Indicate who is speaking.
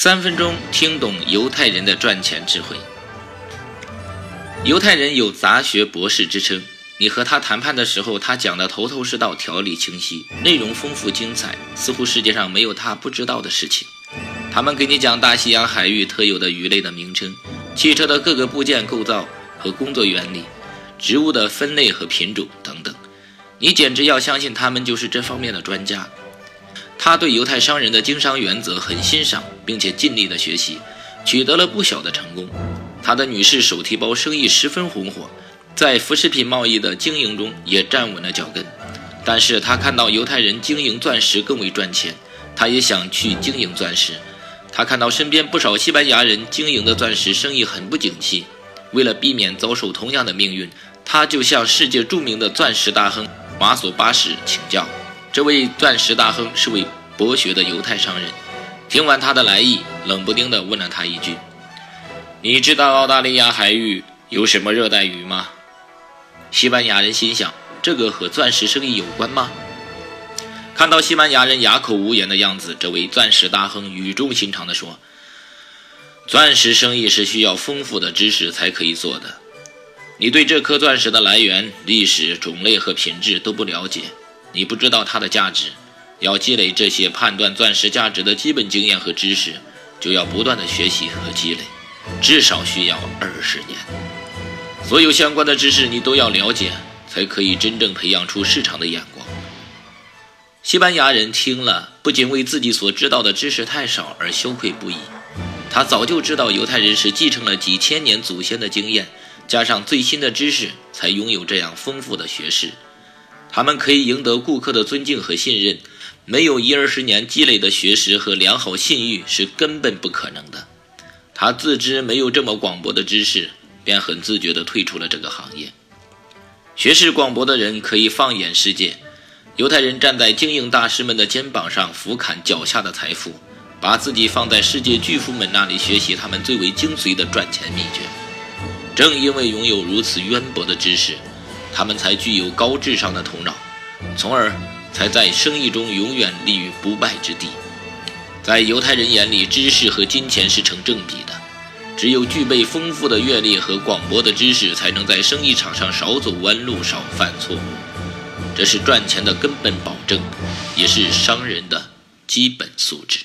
Speaker 1: 三分钟听懂犹太人的赚钱智慧。犹太人有杂学博士之称，你和他谈判的时候，他讲的头头是道，条理清晰，内容丰富精彩，似乎世界上没有他不知道的事情。他们给你讲大西洋海域特有的鱼类的名称，汽车的各个部件构造和工作原理，植物的分类和品种等等，你简直要相信他们就是这方面的专家。他对犹太商人的经商原则很欣赏，并且尽力的学习，取得了不小的成功。他的女士手提包生意十分红火，在服饰品贸易的经营中也站稳了脚跟。但是他看到犹太人经营钻石更为赚钱，他也想去经营钻石。他看到身边不少西班牙人经营的钻石生意很不景气，为了避免遭受同样的命运，他就向世界著名的钻石大亨马索巴什请教。这位钻石大亨是位博学的犹太商人，听完他的来意，冷不丁地问了他一句：“你知道澳大利亚海域有什么热带鱼吗？”西班牙人心想：“这个和钻石生意有关吗？”看到西班牙人哑口无言的样子，这位钻石大亨语重心长地说：“钻石生意是需要丰富的知识才可以做的。你对这颗钻石的来源、历史、种类和品质都不了解。”你不知道它的价值，要积累这些判断钻石价值的基本经验和知识，就要不断的学习和积累，至少需要二十年。所有相关的知识你都要了解，才可以真正培养出市场的眼光。西班牙人听了，不仅为自己所知道的知识太少而羞愧不已，他早就知道犹太人是继承了几千年祖先的经验，加上最新的知识，才拥有这样丰富的学识。他们可以赢得顾客的尊敬和信任，没有一二十年积累的学识和良好信誉是根本不可能的。他自知没有这么广博的知识，便很自觉地退出了这个行业。学识广博的人可以放眼世界。犹太人站在经营大师们的肩膀上，俯瞰脚下的财富，把自己放在世界巨富们那里学习他们最为精髓的赚钱秘诀。正因为拥有如此渊博的知识。他们才具有高智商的头脑，从而才在生意中永远立于不败之地。在犹太人眼里，知识和金钱是成正比的。只有具备丰富的阅历和广博的知识，才能在生意场上少走弯路、少犯错误。这是赚钱的根本保证，也是商人的基本素质。